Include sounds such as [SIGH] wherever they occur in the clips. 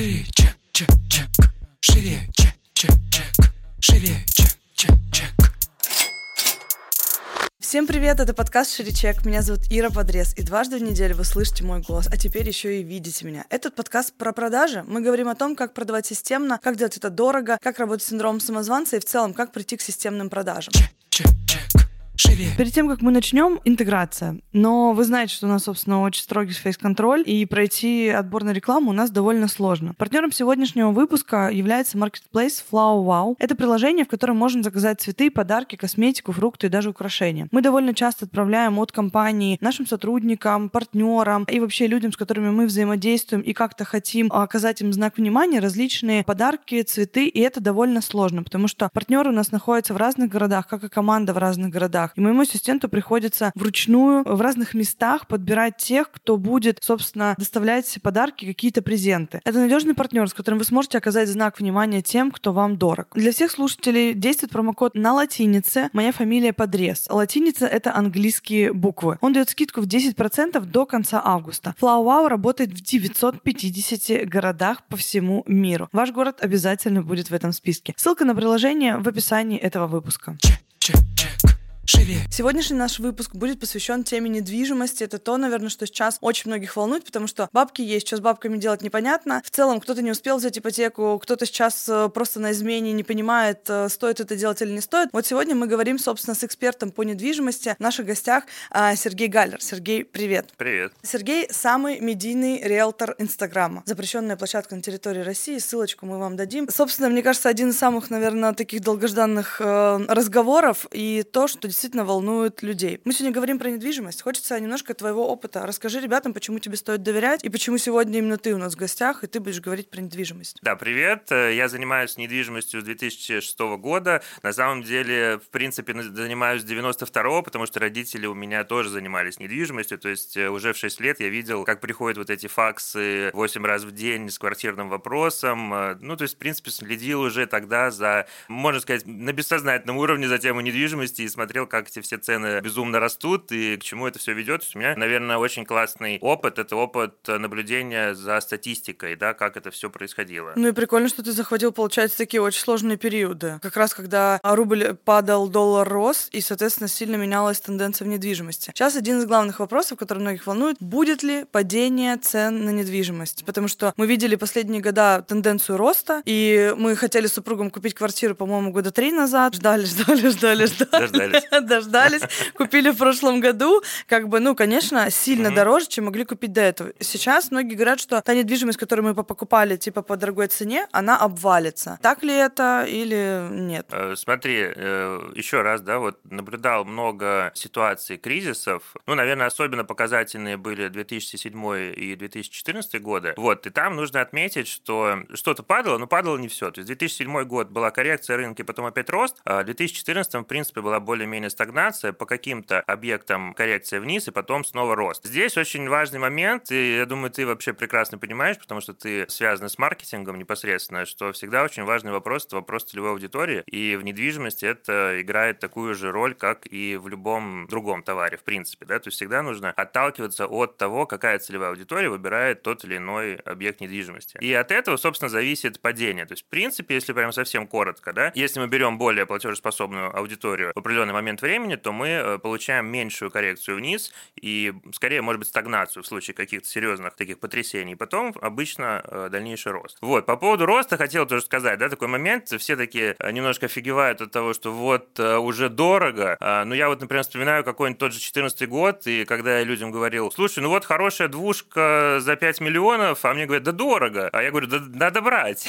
Шире, чек, чек, чек. Шире, чек, чек, чек. Шире, чек, чек, чек. Всем привет, это подкаст Ширичек. Меня зовут Ира Подрез, и дважды в неделю вы слышите мой голос, а теперь еще и видите меня. Этот подкаст про продажи. Мы говорим о том, как продавать системно, как делать это дорого, как работать с синдромом самозванца и в целом, как прийти к системным продажам. Чек, чек, чек. Шире. Перед тем, как мы начнем, интеграция. Но вы знаете, что у нас, собственно, очень строгий фейс-контроль, и пройти отбор на рекламу у нас довольно сложно. Партнером сегодняшнего выпуска является marketplace Flow Wow. Это приложение, в котором можно заказать цветы, подарки, косметику, фрукты и даже украшения. Мы довольно часто отправляем от компании нашим сотрудникам, партнерам и вообще людям, с которыми мы взаимодействуем и как-то хотим оказать им знак внимания, различные подарки, цветы, и это довольно сложно, потому что партнеры у нас находятся в разных городах, как и команда в разных городах. И моему ассистенту приходится вручную в разных местах подбирать тех, кто будет, собственно, доставлять подарки, какие-то презенты. Это надежный партнер, с которым вы сможете оказать знак внимания тем, кто вам дорог. Для всех слушателей действует промокод на латинице. Моя фамилия Подрез. Латиница — это английские буквы. Он дает скидку в 10% до конца августа. Flow Wow работает в 950 городах по всему миру. Ваш город обязательно будет в этом списке. Ссылка на приложение в описании этого выпуска. Чек, чек, чек. Шире. Сегодняшний наш выпуск будет посвящен теме недвижимости. Это то, наверное, что сейчас очень многих волнует, потому что бабки есть, что с бабками делать непонятно. В целом, кто-то не успел взять ипотеку, кто-то сейчас э, просто на измене не понимает, э, стоит это делать или не стоит. Вот сегодня мы говорим, собственно, с экспертом по недвижимости. В наших гостях а, Сергей Галлер. Сергей, привет. Привет. Сергей — самый медийный риэлтор Инстаграма. Запрещенная площадка на территории России. Ссылочку мы вам дадим. Собственно, мне кажется, один из самых, наверное, таких долгожданных э, разговоров и то, что действительно волнует людей. Мы сегодня говорим про недвижимость. Хочется немножко твоего опыта. Расскажи ребятам, почему тебе стоит доверять и почему сегодня именно ты у нас в гостях, и ты будешь говорить про недвижимость. Да, привет. Э, я занимаюсь недвижимостью с 2006 года. На самом деле, в принципе, занимаюсь с 92 потому что родители у меня тоже занимались недвижимостью. То есть э, уже в 6 лет я видел, как приходят вот эти факсы 8 раз в день с квартирным вопросом. Э, ну, то есть, в принципе, следил уже тогда за, можно сказать, на бессознательном уровне за тему недвижимости и смотрел, как эти все цены безумно растут и к чему это все ведет. У меня, наверное, очень классный опыт. Это опыт наблюдения за статистикой, да, как это все происходило. Ну и прикольно, что ты захватил, получается, такие очень сложные периоды. Как раз когда рубль падал, доллар рос, и, соответственно, сильно менялась тенденция в недвижимости. Сейчас один из главных вопросов, который многих волнует, будет ли падение цен на недвижимость? Потому что мы видели последние года тенденцию роста, и мы хотели с супругом купить квартиру, по-моему, года три назад. Ждали, [LAUGHS] ждали, ждали, ждали. Дождались. [LAUGHS] Дождались. Купили в прошлом году. Как бы, ну, конечно, сильно дороже, чем могли купить до этого. Сейчас многие говорят, что та недвижимость, которую мы покупали, типа, по дорогой цене, она обвалится. Так ли это или нет? Э, смотри, э, еще раз, да, вот наблюдал много ситуаций кризисов. Ну, наверное, особенно показательные были 2007 и 2014 годы. Вот, и там нужно отметить, что что-то падало, но падало не все. То есть 2007 год была коррекция рынка, потом опять рост, а в 2014, в принципе, была более-менее стагнация, по каким-то объектам коррекция вниз, и потом снова рост. Здесь очень важный момент, и я думаю, ты вообще прекрасно понимаешь, потому что ты связан с маркетингом непосредственно, что всегда очень важный вопрос – это вопрос целевой аудитории, и в недвижимости это играет такую же роль, как и в любом другом товаре, в принципе, да, то есть всегда нужно отталкиваться от того, какая целевая аудитория выбирает тот или иной объект недвижимости. И от этого, собственно, зависит падение. То есть, в принципе, если прям совсем коротко, да, если мы берем более платежеспособную аудиторию в определенный момент времени, то мы э, получаем меньшую коррекцию вниз и скорее, может быть, стагнацию в случае каких-то серьезных таких потрясений. Потом обычно э, дальнейший рост. Вот, по поводу роста хотел тоже сказать, да, такой момент, все таки э, немножко офигевают от того, что вот уже дорого. А, ну, я вот, например, вспоминаю какой-нибудь тот же 14 год, и когда я людям говорил, слушай, ну вот хорошая двушка за 5 миллионов, а мне говорят, да дорого. А я говорю, да надо брать.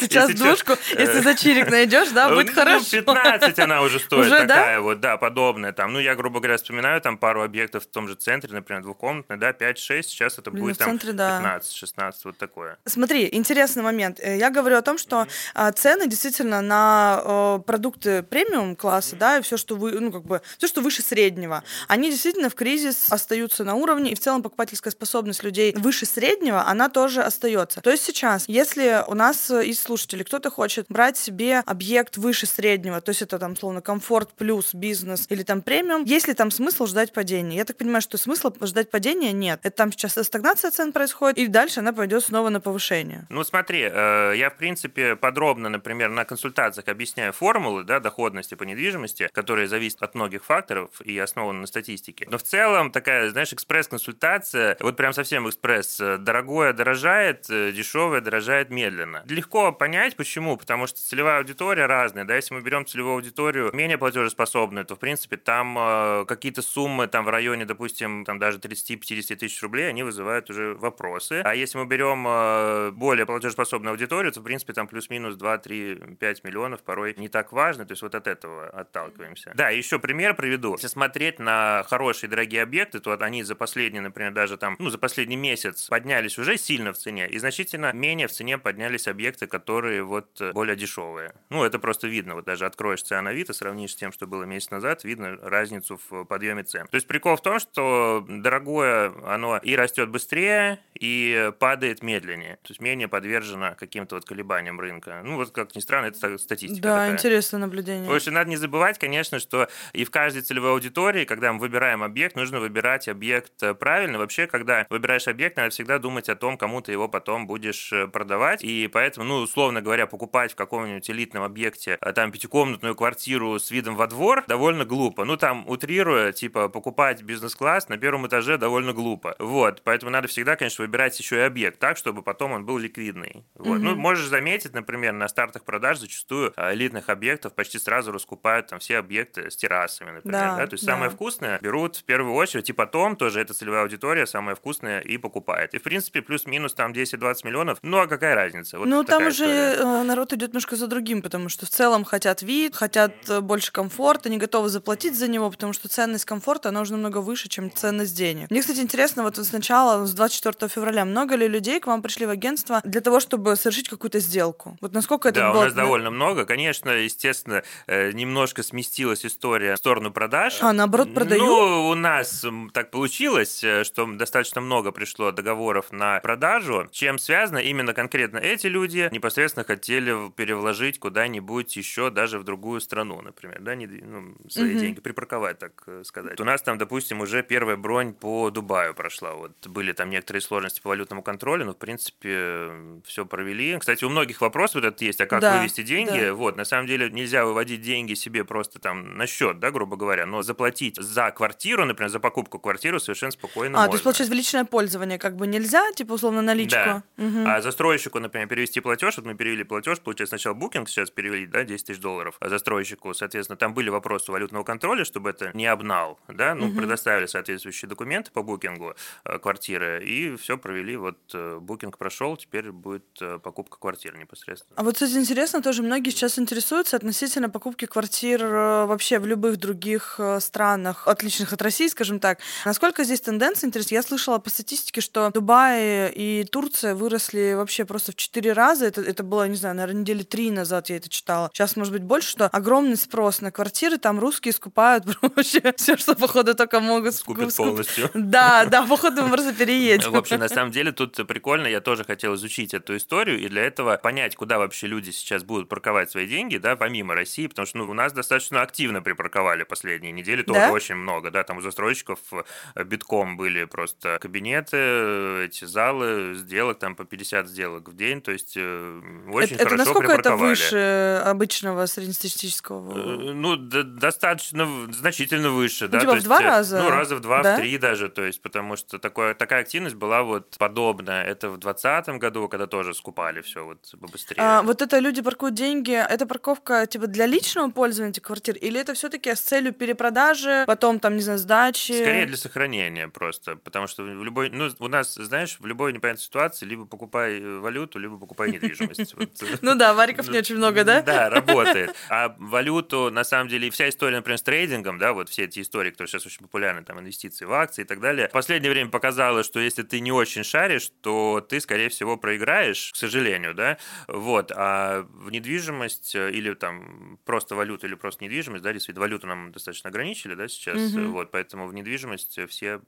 Сейчас двушку, если за чирик найдешь, да, будет ну, хорошо. 15 она уже стоит такая вот, да, подобное. Там, ну, я, грубо говоря, вспоминаю там пару объектов в том же центре, например, двухкомнатный, да, 5-6, сейчас это Блин, будет в там центре, да. 15-16, вот такое. Смотри, интересный момент. Э, Я говорю о том, что а, цены действительно на э, продукты премиум класса, да, и все, что вы, ну как бы, все, что выше среднего, они действительно в кризис остаются на уровне, и в целом покупательская способность людей выше среднего, она тоже остается. То есть сейчас, если у нас из слушателей кто-то хочет брать себе объект выше среднего, то есть это там словно комфорт плюс бизнес или там премиум, есть ли там смысл ждать падения? Я так понимаю, что смысла ждать падения нет. Это там сейчас стагнация цен происходит, и дальше она пойдет снова на повышение. Ну, смотри, э, я, в принципе, подробно, например, на консультациях объясняю формулы да, доходности по недвижимости, которые зависят от многих факторов и основаны на статистике. Но в целом такая, знаешь, экспресс-консультация, вот прям совсем экспресс, дорогое дорожает, э, дешевое дорожает медленно. Легко понять, почему, потому что целевая аудитория разная, да, если мы берем целевую аудиторию менее платежеспособную, то, в принципе, там э, какие-то суммы там в районе, допустим, там даже 30-50 тысяч рублей, они вызывают уже вопросы. А если мы берем э, более платежеспособную аудиторию, то, в принципе, там плюс-минус 2, 3, 5 миллионов порой не так важно, то есть вот от этого отталкиваемся. Да, еще пример приведу. Если смотреть на хорошие дорогие объекты, то вот они за последние, например, даже там, ну, за последний месяц поднялись уже сильно в цене, и значительно менее в цене поднялись объекты, которые вот более дешевые. Ну, это просто видно, вот даже откроешь цены Авито, сравнишь с тем, что было месяц назад, видно разницу в подъеме цен. То есть прикол в том, что дорогое, оно и растет быстрее, и падает медленнее, то есть менее подвержено каким-то вот колебаниям рынка. Ну, вот как ни странно, это статистика Да, такая. интересное наблюдение. В общем, надо не забывать, конечно, что и в каждой целевой аудитории, когда мы выбираем объект, нужно выбирать объект э, правильно. Вообще, когда выбираешь объект, надо всегда думать о том, кому ты его потом будешь э, продавать. И поэтому, ну, условно говоря, покупать в каком-нибудь элитном объекте э, там пятикомнатную квартиру с видом во двор довольно глупо. Ну, там, утрируя, типа, покупать бизнес-класс на первом этаже довольно глупо. Вот, поэтому надо всегда, конечно, выбирать еще и объект так, чтобы потом он был ликвидный. Вот. Ну, можешь заметить, например, на стартах продаж зачастую элитных объектов почти сразу раскупают там все объекты с террасами, например. Да, Да, То есть да. самое вкусное берут в первую очередь, и потом тоже эта целевая аудитория самая вкусная и покупает. И, в принципе, плюс-минус там 10-20 миллионов, ну а какая разница? Вот ну, там уже история. э, народ идет немножко за другим, потому что в целом хотят вид, хотят э, больше комфорта, не готовы заплатить за него, потому что ценность комфорта, она уже намного выше, чем ценность денег. Мне, кстати, интересно, вот сначала, с 24 февраля, много ли людей к вам пришли в агентство для того, чтобы совершить какую-то сделку? Вот насколько это Да, было... у нас довольно много. Конечно, естественно, э, немножко сместилась история в сторону продаж. А, наоборот, продают? Ну, у нас так получилось, э, что достаточно много пришло договоров на продажу. Чем связано именно конкретно эти люди непосредственно хотели перевложить куда-нибудь еще даже в другую страну, например, да, не, ну, свои Мгм. деньги припарковать, так э, сказать. У нас там, допустим, уже первая бронь по Дубаю прошла. Вот были там некоторые сложности по валютному контролю, но, в принципе, все провели. Кстати, у многих вопрос вот этот есть, а как Да, вывести деньги? да. Вот, на самом деле нельзя выводить деньги себе просто там на счет, да, грубо говоря, но заплатить за квартиру, например, за покупку квартиры совершенно спокойно А, можно. то есть, получается, в личное пользование как бы нельзя, типа, условно, наличку? Да. Мгм. А застройщику, например, перевести платеж, вот мы перевели платеж, получается, сначала букинг сейчас перевели, да, 10 тысяч долларов, а застройщику, соответственно, там были вопросы валютного контроля, чтобы это не обнал, да, ну, Мгм. предоставили соответствующие документы по букингу э, квартиры, и все провели, вот э, букинг прошел, теперь будет э, покупка квартиры непосредственно. А вот, кстати, интересно, тоже многие сейчас интересуются относительно покупки квартир вообще в любых других странах, отличных от России, скажем так. Насколько здесь тенденция интересна? Я слышала по статистике, что Дубай и Турция выросли вообще просто в четыре раза. Это, это было, не знаю, наверное, недели три назад я это читала. Сейчас, может быть, больше, что огромный спрос на квартиры, там русские скупают [LAUGHS] вообще все, что, походу, только могут Скупят скуп- полностью. Да, да, походу, мы просто переедем. В общем, на самом деле тут прикольно, я тоже хотел изучить эту историю и для этого понять, куда вообще люди сейчас будут парковать свои деньги, да, помимо России, потому что ну, у нас достаточно активно припарковали последние недели, тоже Да? очень много, да, там у застройщиков э, битком были просто кабинеты, э, эти залы, сделок, там по 50 сделок в день, то есть э, очень это, это хорошо насколько это выше обычного среднестатистического? Ну, достаточно, значительно выше, да. типа то в есть, два э, раза? Ну, раза в два, Да? в три даже, то есть, потому что такое, такая активность была вот подобная. Это в 2020 году, когда тоже скупали все вот побыстрее. А, вот это люди паркуют деньги, это парковка типа для личного пользования этих квартир, или это все-таки с целью перепродажи, потом там, не знаю, сдачи? Скорее для сохранения просто, потому что в любой, ну, у нас, знаешь, в любой непонятной ситуации либо покупай э, валюту, либо покупай недвижимость. [LAUGHS] Ну да, вариков не очень много, да? Да, работает. А валюту, на самом деле, и вся история, например, с трейдингом, да, вот все эти истории, которые сейчас очень популярны, там, инвестиции в акции и так далее, в последнее время показало, что если ты не очень шаришь, то ты, скорее всего, проиграешь, к сожалению, да, вот, а в недвижимость э, или там просто валюту, или просто недвижимость, да, действительно, валюту нам достаточно ограничили, да, сейчас, Мгм. вот, поэтому в недвижимость все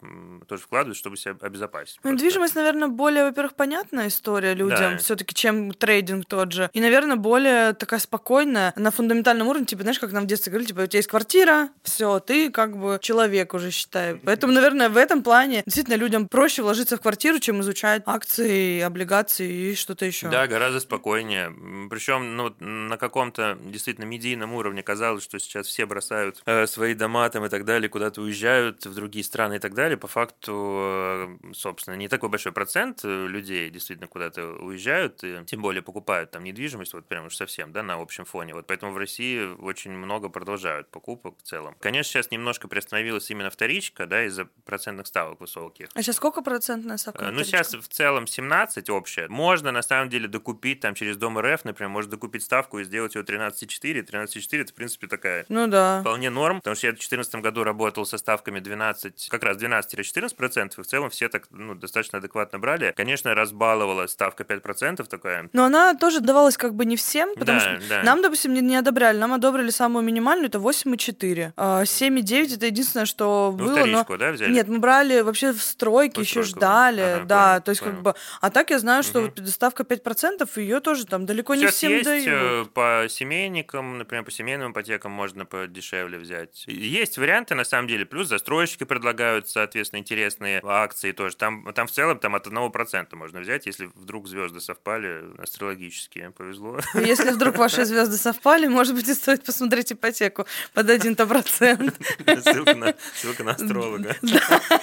тоже вкладывают, чтобы себя обезопасить. Ну, недвижимость, наверное, более, во-первых, понятная история людям, Да. все-таки, чем трейдинг тот же. И, наверное, более такая спокойная на фундаментальном уровне, типа, знаешь, как нам в детстве говорили, типа, у тебя есть квартира, все, ты как бы человек уже считай. Поэтому, наверное, в этом плане действительно людям проще вложиться в квартиру, чем изучать акции, облигации и что-то еще. Да, гораздо спокойнее. Причем ну, на каком-то действительно медийном уровне казалось, что сейчас все бросают э, свои дома там и так далее, куда-то уезжают в другие страны и так далее. По факту, э, собственно, не такой большой процент э, людей действительно куда-то уезжают, и тем более покупают там недвижимость, вот прям уж совсем, да, на общем фоне. Вот поэтому в России очень много продолжают покупок в целом. Конечно, сейчас немножко приостановилась именно вторичка, да, из-за процентных ставок высоких. А сейчас сколько процентная ставка? Э, Ну, сейчас в целом 17 общая. Можно, на самом деле, докупить там через Дом РФ, например, можно докупить ставку и сделать ее 13,4. 13,4 это, в принципе, такая Ну да. вполне норм, потому что я в 2014 году работал со ставками 12, как раз 12-14%, и в целом все так ну, достаточно адекватно брали. Конечно, разбаловала ставка 5% такая. Но она тоже давалась как бы не всем, потому Да, что да. нам, допустим, не, не одобряли. Нам одобрили самую минимальную, это 8,4. А 7,9 это единственное, что Ну, было. но... да, взяли? Нет, мы брали вообще в стройке, еще ждали, ага, да, понял, то есть понял. как бы, а так я знаю, что Мгм. вот ставка 5%, ее тоже там далеко не Сейчас всем есть дают. э, по семейникам, например, по семейным ипотекам можно подешевле взять. Есть варианты, на самом деле, плюс застройщики предлагают, соответственно, интересные акции тоже. Там, там в целом там от 1% можно взять, если вдруг звезды совпали астрологические. Повезло. Если вдруг ваши звезды совпали, может быть, и стоит посмотреть ипотеку под один-то процент. Ссылка на, ссылка на астролога. [LAUGHS]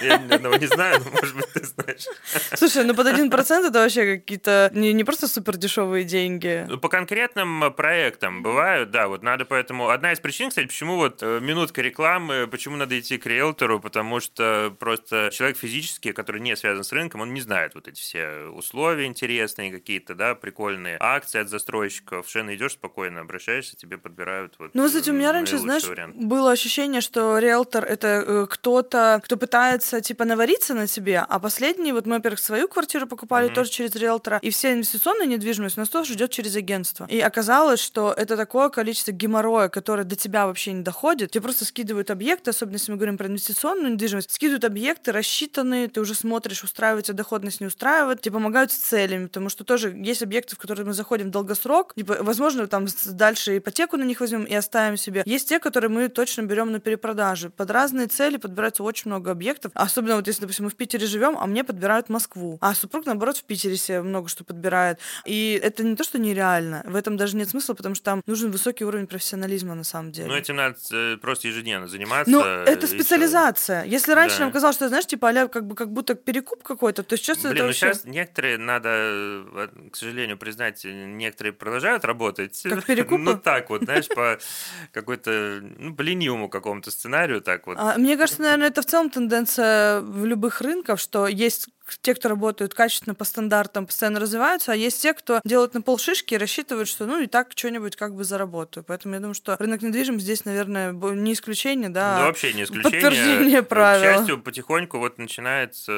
Я ни одного не знаю, но, может быть, ты знаешь. Слушай, ну под один процент это вообще какие-то не, не просто супер дешевые деньги. Ну, По конкретным э, проектам бывают, да, вот надо поэтому... Одна из причин, кстати, почему вот э, минутка рекламы, почему надо идти к риэлтору, потому что просто человек физически, который не связан с рынком, он не знает вот эти все условия интересные какие-то, да, прикольные акции от застройщиков. Совершенно идешь спокойно, обращаешься, тебе подбирают вот Ну, кстати, у меня раньше, знаешь, вариант. было ощущение, что риэлтор — это э, кто-то, кто пытается, типа, навариться на тебе, а последний, вот мы, во-первых, свою квартиру покупали Мгм. тоже через риэлтора, и вся инвестиционная недвижимость у нас тоже идет через агентство. И оказалось, что это такое количество геморроя, которое до тебя вообще не доходит. Тебе просто скидывают объекты, особенно если мы говорим про инвестиционную недвижимость, скидывают объекты рассчитанные, ты уже смотришь, устраивает тебя доходность, не устраивает, тебе помогают с целями, потому что тоже есть объекты, в которые мы заходим в долгосрок, типа, возможно, там дальше ипотеку на них возьмем и оставим себе. Есть те, которые мы точно берем на перепродажи. Под разные цели подбирается очень много объектов. Особенно вот если, допустим, мы в Питере живем, а мне подбирают Москву. А супруг, наоборот, в Питере себе много что подбирает. И это не то, что нереально. В этом даже нет смысла, потому что там нужен высокий уровень профессионализма на самом деле. Ну, этим надо э, просто ежедневно заниматься. Ну, это специализация. Если раньше Да. нам казалось, что, знаешь, типа, а как бы как будто перекуп какой-то, то сейчас это Блин, ну вообще сейчас некоторые, надо, э, к сожалению, признать, некоторые продолжают работать. Как [LAUGHS] перекупы? Ну, так вот, знаешь, по какой-то, ну, по ленивому какому-то сценарию, так вот. А, Мне кажется, наверное, это в целом тенденция в любых рынках, что есть те, кто работают качественно по стандартам, постоянно развиваются, а есть те, кто делают на полшишки и рассчитывают, что ну и так что-нибудь как бы заработаю. Поэтому я думаю, что рынок недвижимости здесь, наверное, не исключение, да. Да, вообще не исключение. подтверждение правил. К счастью, потихоньку вот начинается,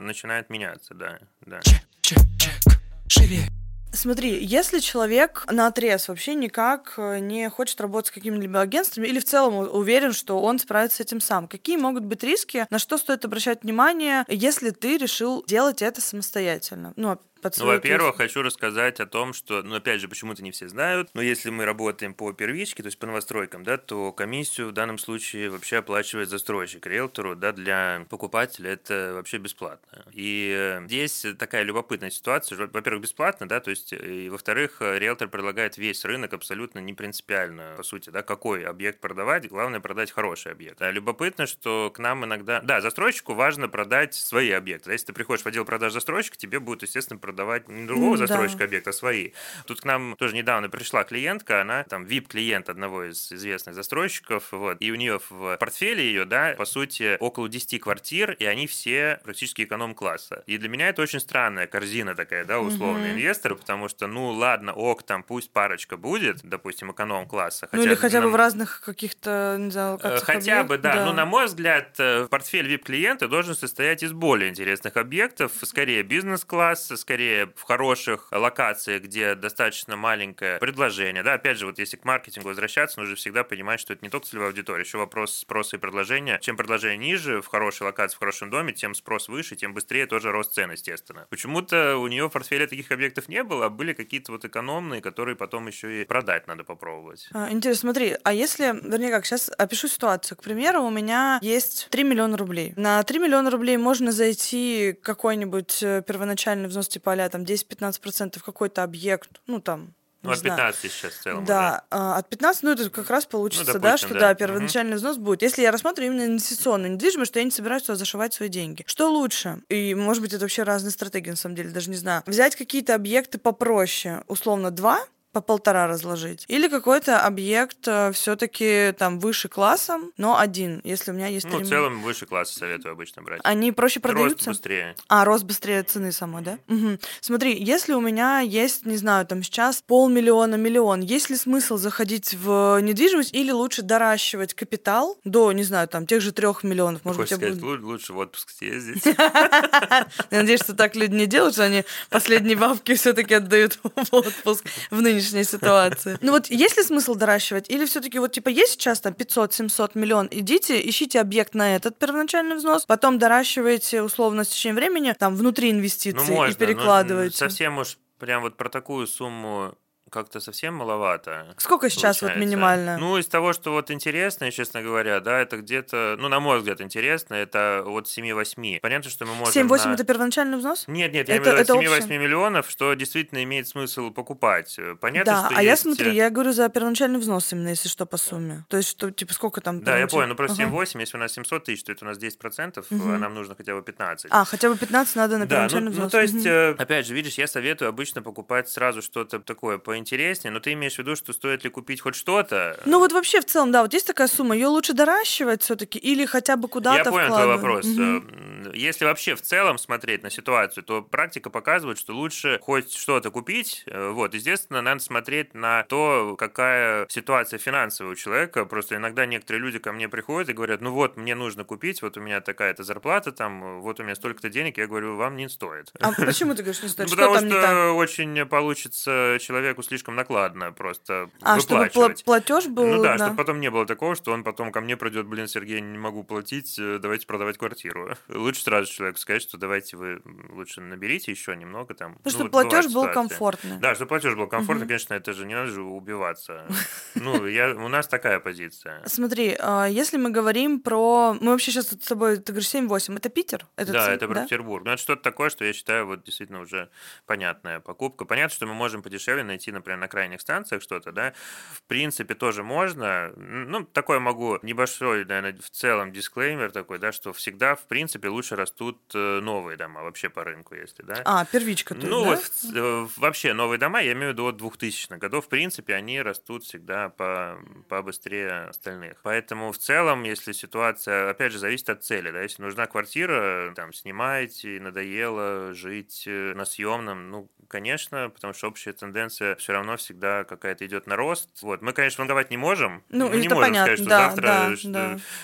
начинает меняться, да. да. чек, чек, чек, живее, Смотри, если человек на отрез вообще никак э, не хочет работать с какими-либо агентствами или в целом уверен, что он справится с этим сам, какие могут быть риски, на что стоит обращать внимание, если ты решил делать это самостоятельно? Ну, под Ну, во-первых, хочу рассказать о том, что, ну, опять же, почему-то не все знают, но если мы работаем по первичке, то есть по новостройкам, да, то комиссию в данном случае вообще оплачивает застройщик риэлтору, да, для покупателя это вообще бесплатно. И э, здесь такая любопытная ситуация, во-первых, бесплатно, да, то есть, и во-вторых, э, риэлтор предлагает весь рынок абсолютно не принципиально, по сути, да, какой объект продавать, главное продать хороший объект. А любопытно, что к нам иногда, да, застройщику важно продать свои объекты. Да, Если ты приходишь в отдел продаж застройщика, тебе будут, естественно, продавать не другого М, да. застройщика объекта, а свои. Тут к нам тоже недавно пришла клиентка, она там VIP-клиент одного из известных застройщиков, вот, и у нее в портфеле ее, да, по сути, около 10 квартир, и они все практически эконом-класса. И для меня это очень странная корзина такая, да, условный Мгм. инвестор, потому что, ну, ладно, ок, там пусть парочка будет, допустим, эконом-класса. Ну или хотя бы нам- в разных каких-то, не знаю, Э, локациях Хотя бы, объект- да. Ну, на мой взгляд, э, портфель VIP-клиента должен состоять из более интересных объектов, скорее бизнес-класс, скорее быстрее в хороших локациях, где достаточно маленькое предложение. Да, опять же, вот если к маркетингу возвращаться, нужно всегда понимать, что это не только целевая аудитория, еще вопрос спроса и предложения. Чем предложение ниже, в хорошей локации, в хорошем доме, тем спрос выше, тем быстрее тоже рост цен, естественно. Почему-то у нее в портфеле таких объектов не было, а были какие-то вот экономные, которые потом еще и продать надо попробовать. А, Интересно, смотри, а если, вернее как, сейчас опишу ситуацию. К примеру, у меня есть 3 миллиона рублей. На 3 миллиона рублей можно зайти какой-нибудь э, первоначальный взнос типа а там 10-15% в какой-то объект, ну там, Ну, от знаю. 15 сейчас в целом. уже. Да, а, от 15, ну это как раз получится, да, допустим, что да. да, первоначальный взнос будет. Если я рассматриваю именно инвестиционную недвижимость, что я не собираюсь туда зашивать свои деньги. Что лучше? И, может быть, это вообще разные стратегии, на самом деле, даже не знаю. Взять какие-то объекты попроще, условно, два, по полтора разложить. Или какой-то объект все-таки там выше классом, но один, если у меня есть Ну, в целом, выше класса советую обычно брать. Они проще Рост продаются? быстрее. А, рост быстрее цены самой, да? Мгм. Смотри, если у меня есть, не знаю, там сейчас полмиллиона, миллион, есть ли смысл заходить в недвижимость или лучше доращивать капитал до, не знаю, там тех же трех миллионов? Может Хочешь сказать, буду... лу- лучше в отпуск съездить. [LAUGHS] Я надеюсь, что так люди не делают, что они последние бабки все-таки отдают в отпуск в нынешней ситуации. Ну вот есть ли смысл доращивать? Или все-таки вот типа есть сейчас там 500-700 миллион, идите, ищите объект на этот первоначальный взнос, потом доращиваете условно с течением времени там внутри инвестиций Ну, можно. и перекладываете. совсем уж прям вот про такую сумму как-то совсем маловато. Сколько сейчас вот получается. минимально? Ну, из того, что вот интересно, честно говоря, да, это где-то, ну, на мой взгляд, интересно, это от 7-8. Понятно, что мы можем... 7-8 на- это первоначальный взнос? Нет, нет, я Это- имею в виду это от 7-8 общее. миллионов, что действительно имеет смысл покупать. Понятно, да, что а я есть, смотри, э, я говорю за первоначальный взнос именно, если что, по сумме. То есть, что, типа, сколько там? Да, я понял, ну просто Ага. 7-8, если у нас 700 тысяч, то это у нас 10%, а Мгм. нам нужно хотя бы 15. А, хотя бы 15 надо на Да, ну, первоначальный ну, взнос. то есть, э, опять же, видишь, я советую обычно покупать сразу что-то такое поинтереснее, но ты имеешь в виду, что стоит ли купить хоть что-то? Ну вот вообще в целом, да, вот есть такая сумма, ее лучше доращивать все-таки или хотя бы куда-то Я понял твой вкладывать? вопрос. Мгм. Если вообще в целом смотреть на ситуацию, то практика показывает, что лучше хоть что-то купить. Э, Вот, естественно, надо смотреть на то, какая ситуация финансовая у человека. Просто иногда некоторые люди ко мне приходят и говорят, ну вот, мне нужно купить, вот у меня такая-то зарплата, там, вот у меня столько-то денег. Я говорю, вам не стоит. А почему ты говоришь не стоит? [LAUGHS] Потому что очень получится человеку слишком накладно просто А, чтобы платеж был, Ну да, да. чтобы потом не было такого, что он потом ко мне придет, блин, Сергей, не могу платить, э, давайте продавать квартиру. [LAUGHS] Лучше сразу человеку сказать, что давайте вы лучше наберите еще немного там. Ну, чтобы вот платеж был комфортный. Да, чтобы платеж был комфортный, Мгм. конечно, это же не надо же убиваться. [LAUGHS] Ну, я, у нас такая позиция. Смотри, а, если мы говорим про... Мы вообще сейчас с тобой, ты говоришь, 7-8, это Питер? Это да, это про Петербург. Ну, это что-то такое, что я считаю, вот действительно уже понятная покупка. Понятно, что мы можем подешевле найти, например, на крайних станциях что-то, да. В принципе, тоже можно. Ну, такое могу небольшой, наверное, в целом дисклеймер такой, да, что всегда, в принципе, лучше растут э, новые дома вообще по рынку, если, да. А, первичка, есть, Ну, да? вот э, вообще новые дома, я имею в виду от 2000-х годов, в принципе, они растут всегда по, побыстрее остальных. Поэтому в целом, если ситуация, опять же, зависит от цели, да, если нужна квартира, там, снимаете, надоело жить э, на съемном, ну, конечно, потому что общая тенденция все равно всегда какая-то идет на рост. Вот, мы, конечно, ванговать не можем. Ну, мы не можем понятно, сказать, что да, завтра да, что-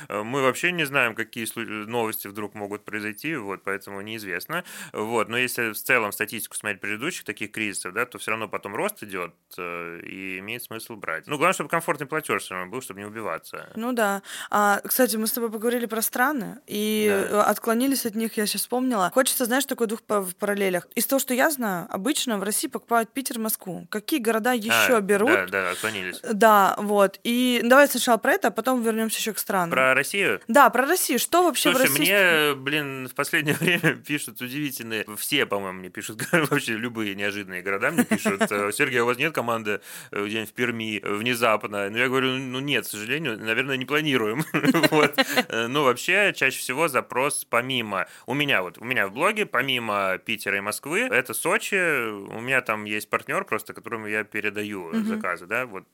да. Мы вообще не знаем, какие новости вдруг могут произойти, вот, поэтому неизвестно. Вот, но если в целом статистику смотреть предыдущих таких кризисов, да, то все равно потом рост идет э, и имеет смысл брать. Ну, главное, чтобы комфортный платеж все равно был, чтобы не убиваться. Ну да. А, кстати, мы с тобой поговорили про страны и Да. отклонились от них, я сейчас вспомнила. Хочется, знаешь, такой двух па- в параллелях. Из того, что я знаю, обычно в России покупают Питер, Москву. Какие города еще А, берут? Да, да, отклонились. Да, вот. И давай сначала про это, а потом вернемся еще к странам. Про Россию? Да, про Россию. Что вообще Слушай, в России? мне, блин, в последнее [LAUGHS] время пишут удивительные, все, по-моему, мне пишут, [LAUGHS] вообще любые неожиданные города мне пишут, [LAUGHS] э, Сергей, у вас нет команды э, где-нибудь в Перми э, внезапно? Ну, я говорю, ну, нет, к сожалению, наверное, не планируем. Вот. Ну, вообще, чаще всего запрос помимо, у меня вот, у меня в блоге, помимо Питера и Москвы, это Сочи, у меня там есть партнер просто, которому я передаю заказы, да, вот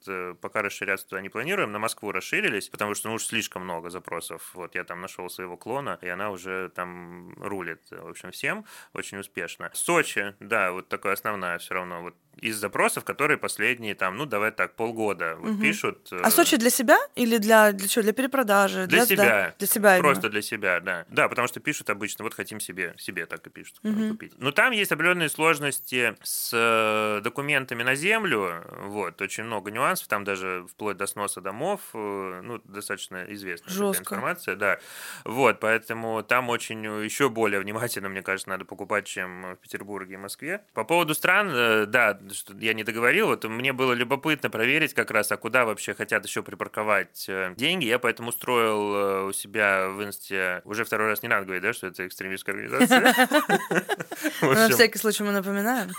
пока расширяться туда не планируем, на Москву расширились, потому что, ну, уж слишком много запросов, вот я там нашел своего клона, и она уже там рулит, в общем, всем очень успешно. Сочи, да, вот такая основная все равно, вот из запросов, которые последние там, ну давай так, полгода вот Мгм. пишут. э, А Сочи для себя или для, для чего? Для перепродажи? Для сда- себя. Для себя именно. Просто для себя, да. Да, потому что пишут обычно, вот хотим себе, себе так и пишут, Мгм. купить. Но там есть определенные сложности с э, документами на землю, вот, очень много нюансов, там даже вплоть до сноса домов, ну, достаточно известная Жестко. информация, да. Вот, поэтому там очень еще более внимательно, мне кажется, надо покупать, чем в Петербурге и Москве. По поводу стран, да, что я не договорил, вот мне было любопытно проверить как раз, а куда вообще хотят еще припарковать э, деньги. Я поэтому устроил э, у себя в инсте, уже второй раз не надо говорить, да, что это экстремистская организация. [LAUGHS] Ну, На всякий случай мы напоминаем.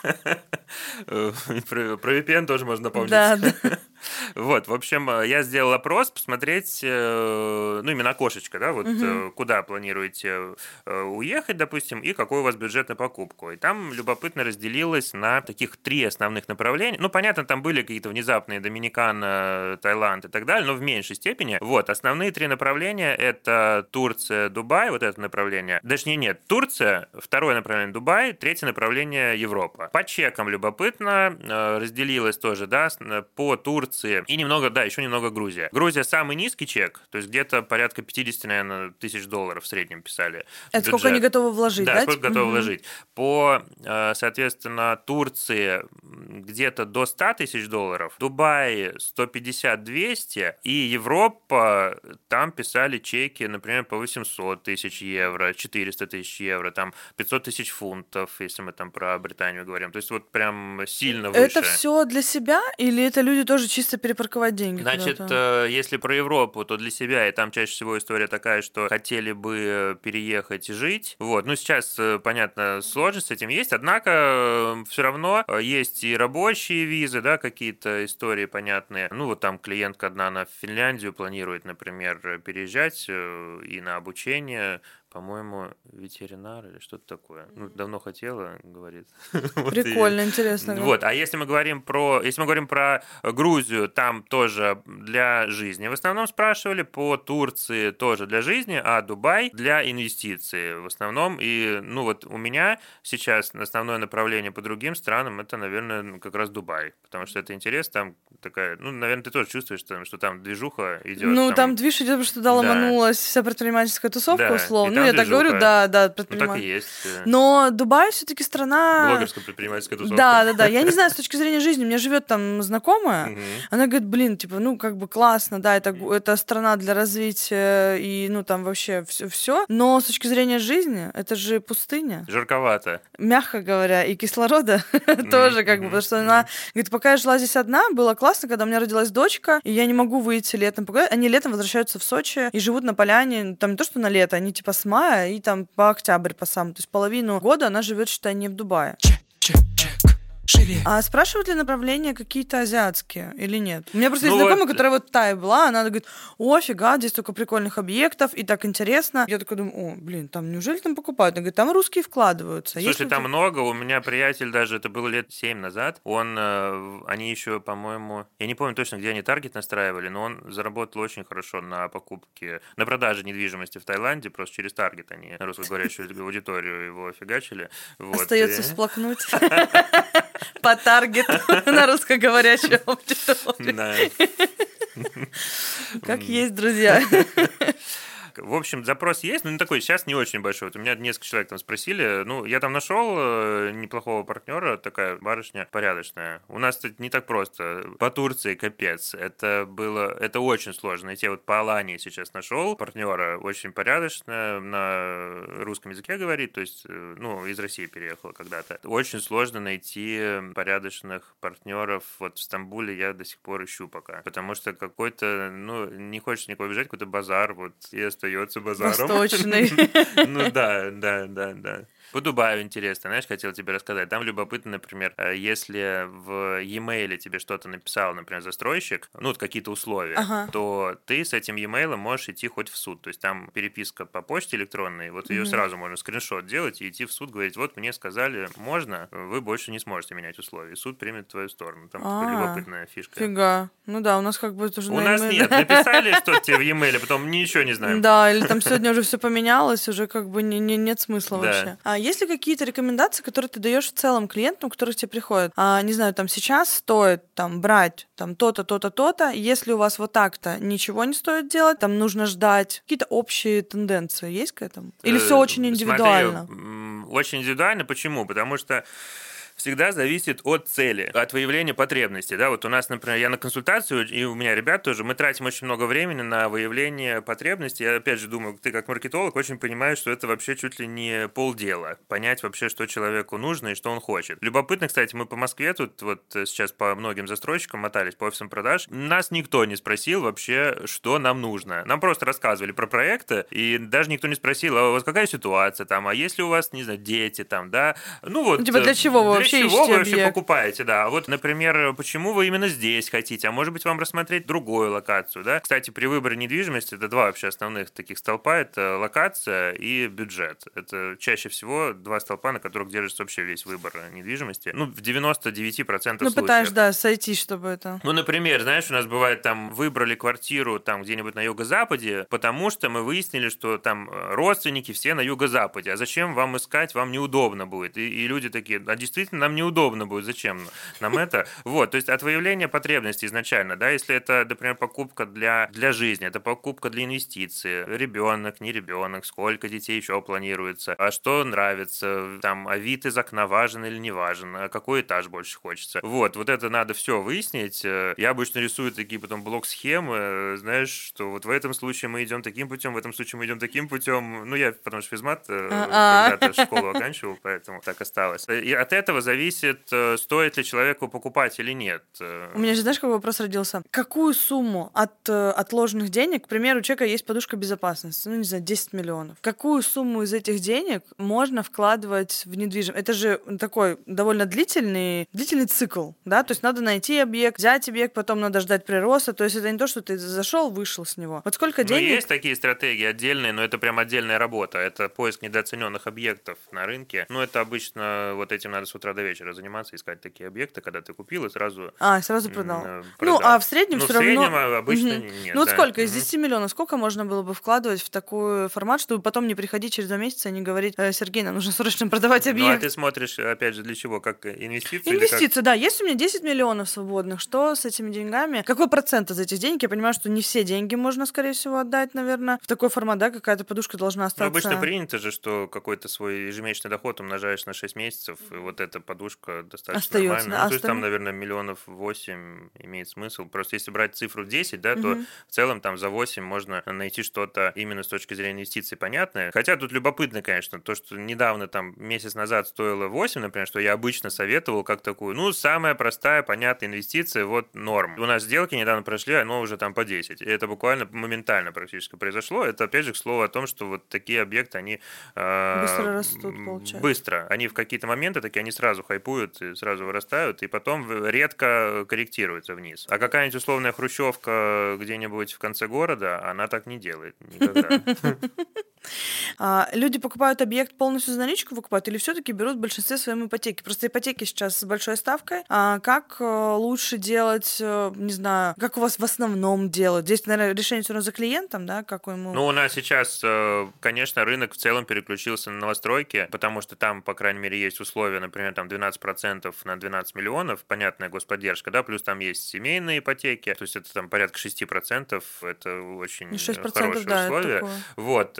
[LAUGHS] Про VPN тоже можно напомнить. Да, да. [LAUGHS] Вот, в общем, я сделал опрос, посмотреть, э, ну, именно окошечко, да, вот э, куда планируете э, уехать, допустим, и какой у вас бюджет на покупку. И там любопытно разделилось на таких три основных направления. Ну, понятно, там были какие-то внезапные Доминикана, Таиланд и так далее, но в меньшей степени. Вот, основные три направления — это Турция, Дубай, вот это направление. Точнее, нет, Турция, второе направление Дубай, третье направление Европа. По чекам любопытно, э, разделилось тоже, да, э, по Турции и немного, да, еще немного Грузия. Грузия самый низкий чек, то есть где-то порядка 50, наверное, тысяч долларов в среднем писали. Это сколько они бюджет. готовы вложить, да? Да, сколько готовы Мгм. вложить. По, э, соответственно, Турции где-то до 100 тысяч долларов, Дубай 150-200, и Европа, там писали чеки, например, по 800 тысяч евро, 400 тысяч евро, там 500 тысяч фунтов, если мы там про Британию говорим. То есть вот прям сильно выше. Это все для себя или это люди тоже чисто перепарковать деньги? Значит, э, если про Европу, то для себя, и там чаще всего история такая, что хотели бы э, переехать и жить. Вот, ну сейчас, э, понятно, сложность с этим есть, однако все равно есть и рабочие визы, да, какие-то истории понятные. Ну вот там клиентка одна на Финляндию планирует, например, переезжать и на обучение, по-моему, ветеринар или что-то такое. Ну, давно хотела, говорит. [LAUGHS] Вот Прикольно, интересно. вот, а если мы говорим про, если мы говорим про Грузию, там тоже для жизни. В основном спрашивали по Турции тоже для жизни, а Дубай для инвестиций в основном. И, ну вот у меня сейчас основное направление по другим странам это, наверное, как раз Дубай, потому что это интерес, там такая, ну, наверное, ты тоже чувствуешь, что там движуха идет. Ну, там движ идет, потому что туда Да. ломанулась вся предпринимательская тусовка, Да, условно. Ну, я так говорю, да, да, ну, так и предприниматель. есть. э, Но Дубай все-таки страна... Блогерская предпринимательская тусовка. Да, да, да. Я не [LAUGHS] знаю, с точки зрения жизни, у меня живет там знакомая. Она говорит, блин, типа, ну, как бы классно, да, это, это страна для развития и, ну, там вообще все, все. Но с точки зрения жизни, это же пустыня, Жарковато. мягко говоря, и кислорода [LAUGHS] тоже, как бы, потому что она говорит, пока я жила здесь одна, было классно, когда у меня родилась дочка, и я не могу выйти летом погулять. Они летом возвращаются в Сочи и живут на поляне, там не то, что на лето, они типа с мая и там по октябрь по сам. То есть половину года она живет, считай, не в Дубае. чек. Живее. А спрашивают ли направления какие-то азиатские или нет? У меня просто Ну есть знакомая, вот- которая вот в Тае была, она говорит, о, фига, здесь столько прикольных объектов, и так интересно. Я такая думаю, о, блин, там неужели там покупают? Она говорит, там русские вкладываются. Слушай, Если там ты- много. У меня приятель даже, это было лет 7 назад, он, э, они еще, по-моему, я не помню точно, где они таргет настраивали, но он заработал очень хорошо на покупке, на продаже недвижимости в Таиланде, просто через таргет они русскоговорящую аудиторию его фигачили. Вот. Остается всплакнуть [LAUGHS] [LAUGHS] по таргету [LAUGHS] на русскоговорящую аудиторию. Как есть, друзья. [LAUGHS] В общем, запрос есть, но не такой, сейчас не очень большой. Вот у меня несколько человек там спросили. Ну, я там нашел э, неплохого партнера, такая барышня порядочная. У нас это не так просто. По Турции капец. Это было, это очень сложно найти. Вот по Алании сейчас нашел партнера, очень порядочная, на русском языке говорит, то есть, э, ну, из России переехала когда-то. Очень сложно найти порядочных партнеров. Вот в Стамбуле я до сих пор ищу пока. Потому что какой-то, ну, не хочешь никого бежать, какой-то базар, вот, и остается базаром. Восточный. [LAUGHS] Ну да, да, да, да. По Дубаю интересно, знаешь, хотел тебе рассказать. Там любопытно, например, э, если в e-mail тебе что-то написал, например, застройщик, ну, вот какие-то условия, Ага. то ты с этим e-mail можешь идти хоть в суд. То есть там переписка по почте электронной, вот ее Мгм. сразу можно скриншот делать и идти в суд, говорить, вот мне сказали, можно, вы больше не сможете менять условия. И суд примет твою сторону. Там такая А, любопытная фишка. Фига. Ну да, у нас как бы тоже У на нас нет. Написали [LAUGHS] что-то тебе в e-mail, потом ничего не знаем. Да, или там сегодня уже все поменялось, уже как бы не, не, нет смысла вообще. А есть ли какие-то рекомендации, которые ты даешь в целом клиентам, которые к тебе приходят? А, не знаю, там сейчас стоит там брать там то-то, то-то, то-то. Если у вас вот так-то ничего не стоит делать, там нужно ждать. Какие-то общие тенденции есть к этому? Или Э, все очень смотри, индивидуально? м, очень индивидуально. Почему? Потому что всегда зависит от цели, от выявления потребностей. Да, вот у нас, например, я на консультацию, и у меня ребят тоже, мы тратим очень много времени на выявление потребностей. Я опять же думаю, ты как маркетолог очень понимаешь, что это вообще чуть ли не полдела. Понять вообще, что человеку нужно и что он хочет. Любопытно, кстати, мы по Москве тут вот сейчас по многим застройщикам мотались по офисам продаж. Нас никто не спросил вообще, что нам нужно. Нам просто рассказывали про проекты, и даже никто не спросил, а у вас какая ситуация там, а если у вас, не знаю, дети там, да? Ну вот. Ну, типа, для чего вы для вообще чего вы вообще объект? покупаете, да. Вот, например, почему вы именно здесь хотите, а может быть вам рассмотреть другую локацию, да? Кстати, при выборе недвижимости это два вообще основных таких столпа, это локация и бюджет. Это чаще всего два столпа, на которых держится вообще весь выбор недвижимости. Ну, в 99% Ну, случаев. пытаешь, да, сойтись, чтобы это... Ну, например, знаешь, у нас бывает там выбрали квартиру там где-нибудь на юго-западе, потому что мы выяснили, что там э, родственники все на юго-западе. А зачем вам искать? Вам неудобно будет. И, и люди такие, а действительно нам неудобно будет. Зачем нам это? Вот, то есть от выявления потребностей изначально, да, если это, например, покупка для, для жизни, это покупка для инвестиций, ребенок, не ребенок, сколько детей еще планируется, а что нравится, там, а вид из окна важен или не важен, а какой этаж больше хочется. Вот, вот это надо все выяснить. Э, Я обычно рисую такие потом блок-схемы, э, знаешь, что вот в этом случае мы идем таким путем, в этом случае мы идем таким путем. Ну, я потому что физмат э, А-а. когда-то школу оканчивал, поэтому так осталось. И от этого зависит, э, стоит ли человеку покупать или нет. Э, У меня же, знаешь, какой вопрос родился? Какую сумму от э, отложенных денег, к примеру, у человека есть подушка безопасности, ну, не знаю, 10 миллионов. Какую сумму из этих денег можно вкладывать в недвижимость? Это же такой довольно длительный, длительный цикл, да? То есть надо найти объект, взять объект, потом надо ждать прироста. То есть это не то, что ты зашел, вышел с него. Вот сколько Ну, денег... есть такие стратегии отдельные, но это прям отдельная работа. Это поиск недооцененных объектов на рынке. Ну, это обычно вот этим надо с утра до вечера заниматься, искать такие объекты, когда ты купил и сразу А, сразу продал. м, э, Ну, продал. а в среднем Ну, все в среднем равно... а, обычно Мгм. нет. ну вот да. сколько из Мгм. 10 миллионов, сколько можно было бы вкладывать в такой формат, чтобы потом не приходить через два месяца и не говорить, «Э, Сергей, нам нужно [LAUGHS] срочно продавать Ну, а объект. ты смотришь, опять же, для чего? Как инвестиции? или как- Инвестиции, да. Есть у меня 10 миллионов свободных. Что с этими деньгами? Какой процент из этих денег? Я понимаю, что не все деньги можно, скорее всего, отдать, наверное. В такой формат, да, какая-то подушка должна Ну, остаться. обычно принято же, что какой-то свой ежемесячный доход умножаешь на 6 месяцев, и вот эта подушка достаточно Остаётся, нормальная. Ну, то есть там, наверное, миллионов 8 имеет смысл. Просто если брать цифру 10, да, то Мгм. в целом там за 8 можно найти что-то именно с точки зрения инвестиций понятное. Хотя тут любопытно, конечно, то, что недавно, там, месяц назад стоило 8, например, что я обычно советовал как такую, ну, самая простая, понятная инвестиция, вот норм. У нас сделки недавно прошли, оно уже там по 10. И это буквально моментально практически произошло. Это, опять же, к слову о том, что вот такие объекты, они... э, Быстро растут, получается. Быстро. Они в какие-то моменты такие, они сразу хайпуют, и сразу вырастают, и потом редко корректируются вниз. А какая-нибудь условная хрущевка где-нибудь в конце города, она так не делает никогда. [LAUGHS] А, люди покупают объект полностью за наличку выкупают или все-таки берут в большинстве своем ипотеки? Просто ипотеки сейчас с большой ставкой. А как э, лучше делать, э, не знаю, как у вас в основном делают? Здесь, наверное, решение все равно за клиентом, да, как ему... Ну, у нас сейчас, э, конечно, рынок в целом переключился на новостройки, потому что там, по крайней мере, есть условия, например, там 12% на 12 миллионов, понятная господдержка, да, плюс там есть семейные ипотеки, то есть это там порядка 6%, это очень Ну, 6%, хорошие да, условия. Вот.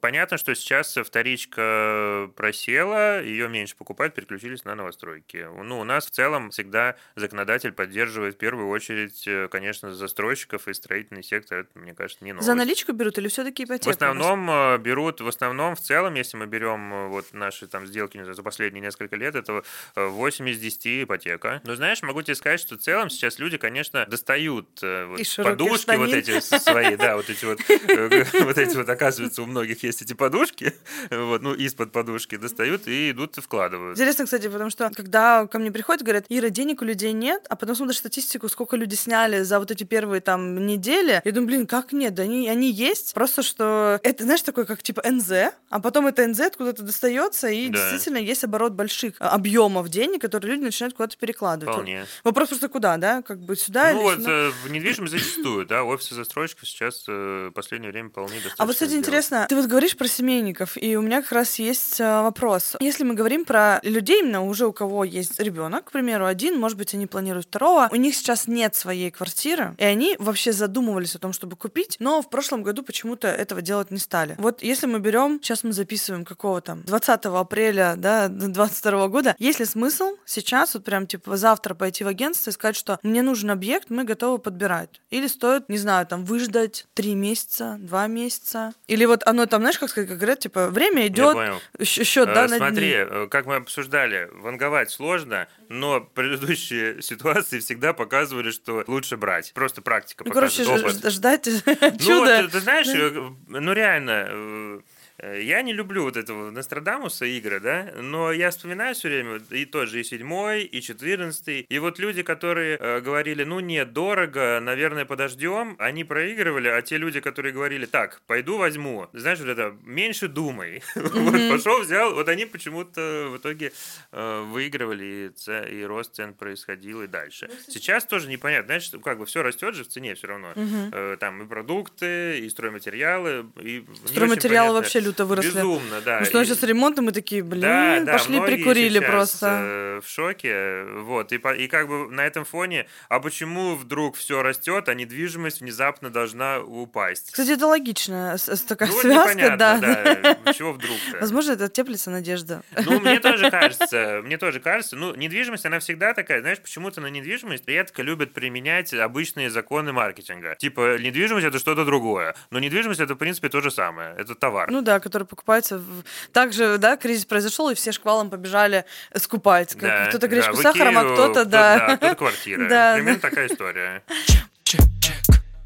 Понятно, что сейчас вторичка просела, ее меньше покупают, переключились на новостройки. Ну, у нас в целом всегда законодатель поддерживает в первую очередь, э, конечно, застройщиков и строительный сектор. Это, мне кажется, не новость. За наличку берут или все-таки ипотека? В основном э, берут, в основном, в целом, если мы берем э, вот наши там сделки за последние несколько лет, это э, 8 из 10 ипотека. Но знаешь, могу тебе сказать, что в целом сейчас люди, конечно, достают вот подушки вот штанин. эти с- свои, да, вот эти вот, [LAUGHS] вот эти вот, оказывается, у многих многих есть эти подушки, [LAUGHS] вот, ну, из-под подушки достают и идут и вкладывают. Интересно, кстати, потому что когда ко мне приходят, говорят, Ира, денег у людей нет, а потом смотришь статистику, сколько люди сняли за вот эти первые там недели, я думаю, блин, как нет? Да они, они есть, просто что это, знаешь, такое, как типа НЗ, а потом это НЗ откуда-то достается, и Да. действительно есть оборот больших а, объемов денег, которые люди начинают куда-то перекладывать. Вполне. Вопрос просто куда, да? Как бы сюда Ну вот сюда? э, в недвижимости зачастую, да, офисы застройщиков сейчас э, в последнее время полны достаточно. А вот, кстати, сделок. интересно, ты вот говоришь про семейников, и у меня как раз есть э, вопрос. Если мы говорим про людей, именно уже у кого есть ребенок, к примеру, один, может быть, они планируют второго, у них сейчас нет своей квартиры, и они вообще задумывались о том, чтобы купить, но в прошлом году почему-то этого делать не стали. Вот если мы берем, сейчас мы записываем какого там 20 апреля, да, 22 года, есть ли смысл сейчас вот прям типа завтра пойти в агентство и сказать, что мне нужен объект, мы готовы подбирать? Или стоит, не знаю, там выждать три месяца, два месяца? Или вот оно там, знаешь, как сказать, как говорят, типа время идет, счет, Э, да, на Смотри, дни. э, как мы обсуждали, ванговать сложно, но предыдущие [LAUGHS] ситуации всегда показывали, что лучше брать. Просто практика Ну, короче, показывает, ж- опыт. ждать [LAUGHS] Ну, чуда. вот, ты знаешь, э, ну реально, э, э, я не люблю вот этого Нострадамуса игры, да, но я вспоминаю все время и тот же и седьмой, и четырнадцатый, и вот люди, которые э, говорили, ну нет, дорого, наверное, подождем, они проигрывали, а те люди, которые говорили, так, пойду возьму, знаешь, вот это, меньше думай, [LAUGHS] вот пошел, взял, вот они почему-то в итоге э, выигрывали, и, рост цен происходил и дальше. Сейчас тоже непонятно, знаешь, как бы все растет же в цене все равно. Э, Там и продукты, и стройматериалы, и Стройматериалы вообще люто выросли. Безумно, да. Ну что, сейчас и мы такие, блин, да, да, пошли прикурили сейчас, просто. э, в шоке, вот, и, и как бы на этом фоне, а почему вдруг все растет, а недвижимость внезапно должна упасть? Кстати, это логично, такая Ну, связка, да. да, чего вдруг-то? Возможно, это теплится надежда. Ну, мне тоже кажется, мне тоже кажется, ну, недвижимость, она всегда такая, знаешь, почему-то на недвижимость редко любят применять обычные законы маркетинга. Типа, недвижимость — это что-то другое, но недвижимость — это, в принципе, то же самое, это товар. Ну да, который покупается. в- Также, да, кризис произошел, и все шквалом побежали скупать. Да, Кто-то да, гречку с сахаром, а кто-то, да. кто-то квартира. [LAUGHS] Да. Примерно такая история.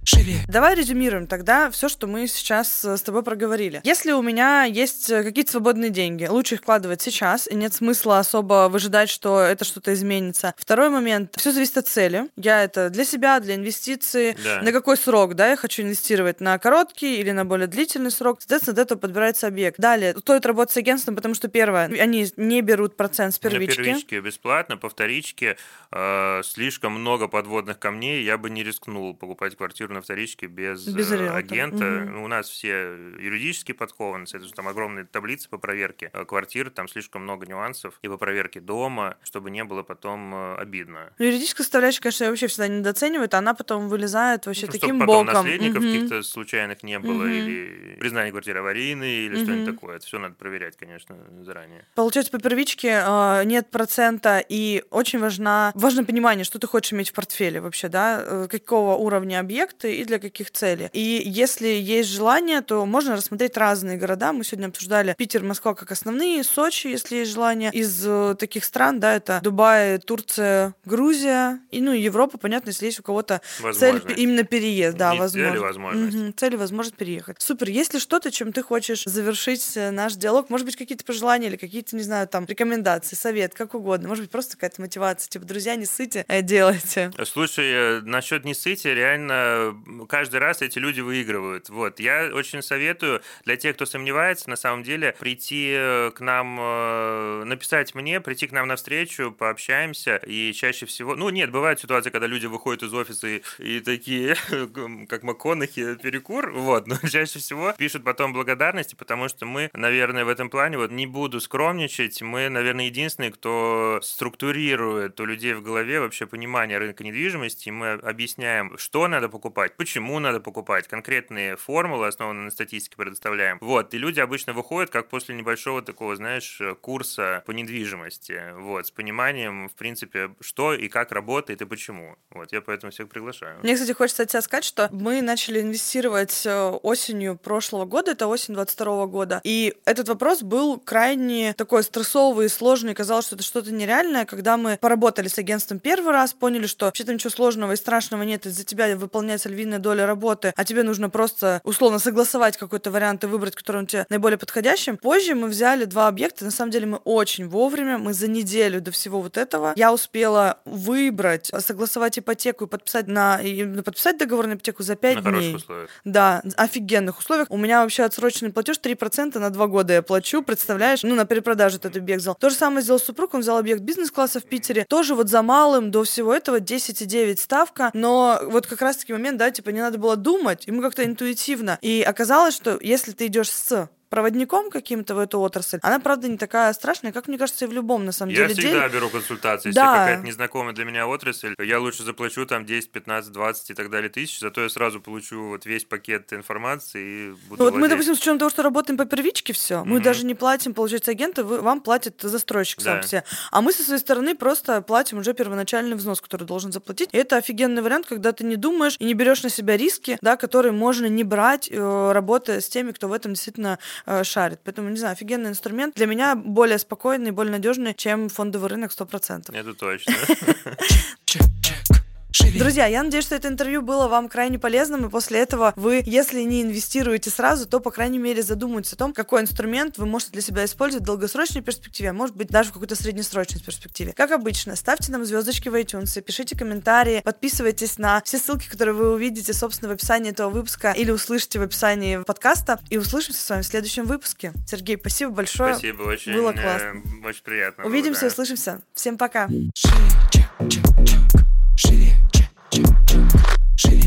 Живее. Давай резюмируем тогда все, что мы сейчас э, с тобой проговорили. Если у меня есть э, какие-то свободные деньги, лучше их вкладывать сейчас, и нет смысла особо выжидать, что это что-то изменится. Второй момент. Все зависит от цели. Я это для себя, для инвестиций. Да. На какой срок, да, я хочу инвестировать? На короткий или на более длительный срок? Соответственно, от этого подбирается объект. Далее, стоит работать с агентством, потому что, первое, они не берут процент с первички. На первичке бесплатно, по вторичке э, слишком много подводных камней, я бы не рискнул покупать квартиру на вторичке без, Без э, риэлтора. агента. Мгм. Ну, У нас все юридически подкованы, это же там огромные таблицы по проверке э, квартир, там слишком много нюансов и по проверке дома, чтобы не было потом э, обидно. Ну, Юридическая составляющая, конечно, я вообще всегда недооценивает, она потом вылезает вообще Ну, таким чтобы потом боком. наследников Мгм. каких-то случайных не было, Мгм. или признание квартиры аварийной, или Мгм. что-нибудь такое. Это все надо проверять, конечно, заранее. Получается, по первичке нет процента, и очень важна, важно понимание, что ты хочешь иметь в портфеле вообще, да, какого уровня объекты и для каких целей. И если есть желание, то можно рассмотреть разные города. Мы сегодня обсуждали Питер, Москва как основные, Сочи, если есть желание. Из э, таких стран, да, это Дубай, Турция, Грузия, и, ну, Европа, понятно, если есть у кого-то цель именно переезд, да, Не цель, а возможно. возможность. Мгм, цель возможность переехать. Супер. Есть ли что-то, чем ты хочешь завершить э, наш диалог? Может быть, какие-то пожелания или какие-то, не знаю, там, рекомендации, совет, как угодно. Может быть, просто какая-то мотивация. Типа, друзья, не ссыте, э, делайте. Слушай, насчет несытия, реально м, каждый раз эти люди выигрывают. Вот, я очень советую для тех, кто сомневается, на самом деле, прийти э, к нам, э, написать мне, прийти к нам навстречу, пообщаемся, и чаще всего, ну нет, бывают ситуации, когда люди выходят из офиса и, и такие, [LAUGHS] как МакКонахи, перекур, вот, но [LAUGHS] чаще всего пишут потом благодарности, потому что мы, наверное, в этом плане, вот не буду скромничать, мы, наверное, единственные, кто структурирует у людей в голове вообще понимание рынка недвижимости, и мы объясняем, что надо покупать, почему надо покупать, конкретные формулы, основанные на статистике, предоставляем. Вот, и люди обычно выходят как после небольшого такого, знаешь, курса по недвижимости, вот, с пониманием, в принципе, что и как работает и почему. Вот, я поэтому всех приглашаю. Мне, кстати, хочется от тебя сказать, что мы начали инвестировать э, осенью прошлого года, это осень 22 года, и этот вопрос был крайне такой стрессовый и сложный, казалось, что это что-то нереальное, когда мы поработали с агентством первый раз, поняли, что вообще-то ничего сложного и страшного нет, из-за тебя выполняется отрасль, львиная доля работы, а тебе нужно просто условно согласовать какой-то вариант и выбрать, который он тебе наиболее подходящим. Позже мы взяли два объекта, на самом деле мы очень вовремя, мы за неделю до всего вот этого, я успела выбрать, согласовать ипотеку и подписать на и подписать договор на ипотеку за 5 На дней. условиях. Да, офигенных условиях. У меня вообще отсроченный платеж 3% на 2 года я плачу, представляешь? Ну, на перепродажу этот объект взял. То же самое сделал супруг, он взял объект бизнес-класса в Питере. Тоже вот за малым до всего этого 10,9 ставка. Но вот как раз-таки момент, да, типа не надо было думать, мы как-то интуитивно. И оказалось, что если ты идешь с проводником каким-то в эту отрасль, она, правда, не такая страшная, как, мне кажется, и в любом, на самом Я деле, всегда деле. беру консультации. Да. Если какая-то незнакомая для меня отрасль, я лучше заплачу там 10, 15, 20 и так далее тысяч, зато я сразу получу вот весь пакет информации и буду Ну, вот мы, владеть. допустим, с учетом того, что работаем по первичке, все, мы Мгм. даже не платим, получается, агента, вы, вам платит застройщик сам Да. все. А мы со своей стороны просто платим уже первоначальный взнос, который должен заплатить. И это офигенный вариант, когда ты не думаешь и не берешь на себя риски, да, которые можно не брать, э, работая с теми, кто в этом действительно э, шарит. Поэтому, не знаю, офигенный инструмент. Для меня более спокойный, более надежный, чем фондовый рынок 100%. Это точно. [LAUGHS] живее, Друзья, я надеюсь, что это интервью было вам крайне полезным, и после этого вы, если не инвестируете сразу, то, по крайней мере, задумайтесь о том, какой инструмент вы можете для себя использовать в долгосрочной перспективе, а может быть, даже в какой-то среднесрочной перспективе. Как обычно, ставьте нам звездочки в iTunes, пишите комментарии, подписывайтесь на все ссылки, которые вы увидите, собственно, в описании этого выпуска или услышите в описании подкаста, и услышимся с вами в следующем выпуске. Сергей, спасибо большое. Спасибо, очень, Было э, классно. очень приятно. было, Увидимся, да. услышимся. Всем пока. шире, чек, чек, Żyję.